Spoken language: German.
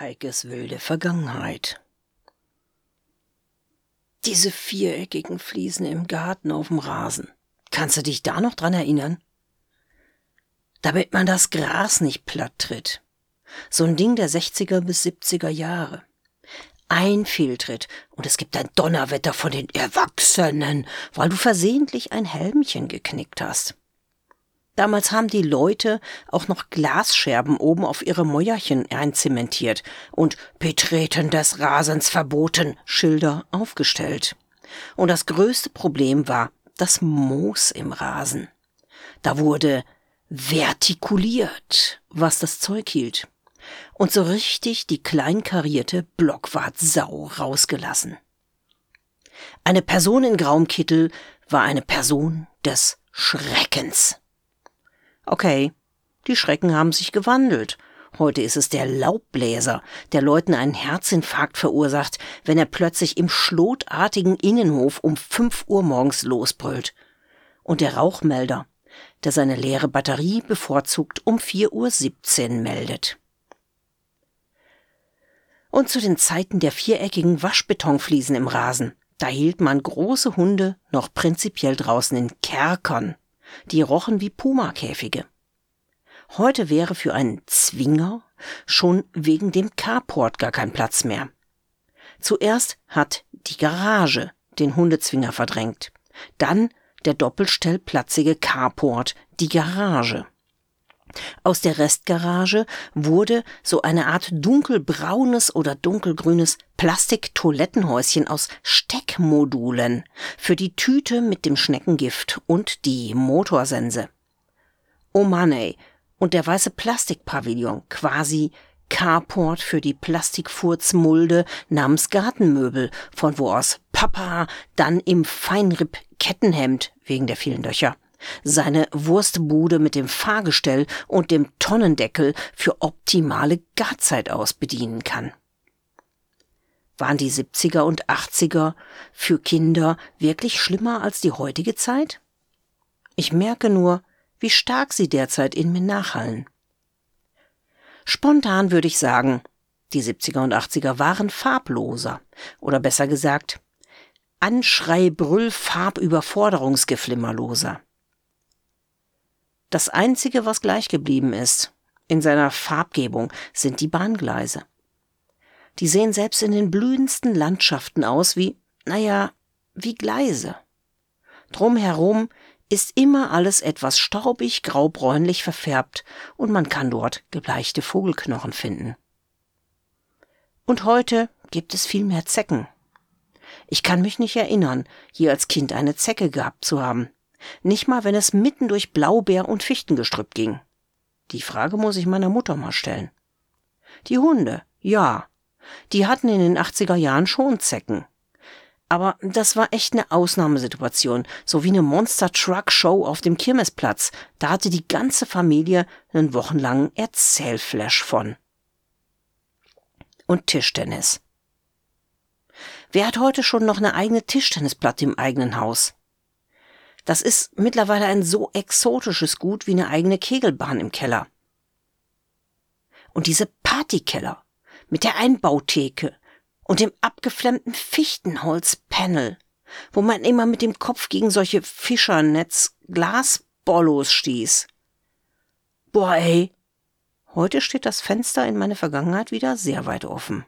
Heikes wilde Vergangenheit. Diese viereckigen Fliesen im Garten auf dem Rasen. Kannst du dich da noch dran erinnern? Damit man das Gras nicht platt tritt. So ein Ding der 60er bis 70er Jahre. Ein Fehltritt und es gibt ein Donnerwetter von den Erwachsenen, weil du versehentlich ein Helmchen geknickt hast. Damals haben die Leute auch noch Glasscherben oben auf ihre Mäuerchen einzementiert und Betreten des Rasens verboten Schilder aufgestellt. Und das größte Problem war das Moos im Rasen. Da wurde vertikuliert, was das Zeug hielt. Und so richtig die kleinkarierte Blockwart-Sau rausgelassen. Eine Person in grauem Kittel war eine Person des Schreckens. Okay, die Schrecken haben sich gewandelt. Heute ist es der Laubbläser, der Leuten einen Herzinfarkt verursacht, wenn er plötzlich im schlotartigen Innenhof um fünf Uhr morgens losbrüllt. Und der Rauchmelder, der seine leere Batterie bevorzugt um vier Uhr siebzehn meldet. Und zu den Zeiten der viereckigen Waschbetonfliesen im Rasen, da hielt man große Hunde noch prinzipiell draußen in Kerkern. Die rochen wie Pumakäfige. Heute wäre für einen Zwinger schon wegen dem Carport gar kein Platz mehr. Zuerst hat die Garage den Hundezwinger verdrängt, dann der doppelstellplatzige Carport die Garage. Aus der Restgarage wurde so eine Art dunkelbraunes oder dunkelgrünes Plastiktoilettenhäuschen aus Steckmodulen für die Tüte mit dem Schneckengift und die Motorsense. Oh Mann ey, und der weiße Plastikpavillon, quasi Carport für die Plastikfurzmulde namens Gartenmöbel, von wo aus Papa dann im Feinripp Kettenhemd wegen der vielen Löcher seine Wurstbude mit dem Fahrgestell und dem Tonnendeckel für optimale Garzeit aus bedienen kann. Waren die 70er und 80er für Kinder wirklich schlimmer als die heutige Zeit? Ich merke nur, wie stark sie derzeit in mir nachhallen. Spontan würde ich sagen, die 70er und 80er waren farbloser, oder besser gesagt, Anschrei, Brüll, Farbüberforderungsgeflimmerloser. Das Einzige, was gleich geblieben ist in seiner Farbgebung, sind die Bahngleise. Die sehen selbst in den blühendsten Landschaften aus wie, naja, wie Gleise. Drumherum ist immer alles etwas staubig, graubräunlich verfärbt und man kann dort gebleichte Vogelknochen finden. Und heute gibt es viel mehr Zecken. Ich kann mich nicht erinnern, je als Kind eine Zecke gehabt zu haben. Nicht mal, wenn es mitten durch Blaubeer und Fichtengestrüpp ging. Die Frage muss ich meiner Mutter mal stellen. Die Hunde, ja. Die hatten in den 80er Jahren schon Zecken. Aber das war echt eine Ausnahmesituation, so wie eine Monster Truck Show auf dem Kirmesplatz. Da hatte die ganze Familie einen wochenlangen Erzählflash von. Und Tischtennis. Wer hat heute schon noch eine eigene Tischtennisplatte im eigenen Haus? Das ist mittlerweile ein so exotisches Gut wie eine eigene Kegelbahn im Keller. Und diese Partykeller mit der Einbautheke und dem abgeflammten Fichtenholzpanel, wo man immer mit dem Kopf gegen solche Fischernetz-Glasbollos stieß. Boah, ey. Heute steht das Fenster in meine Vergangenheit wieder sehr weit offen.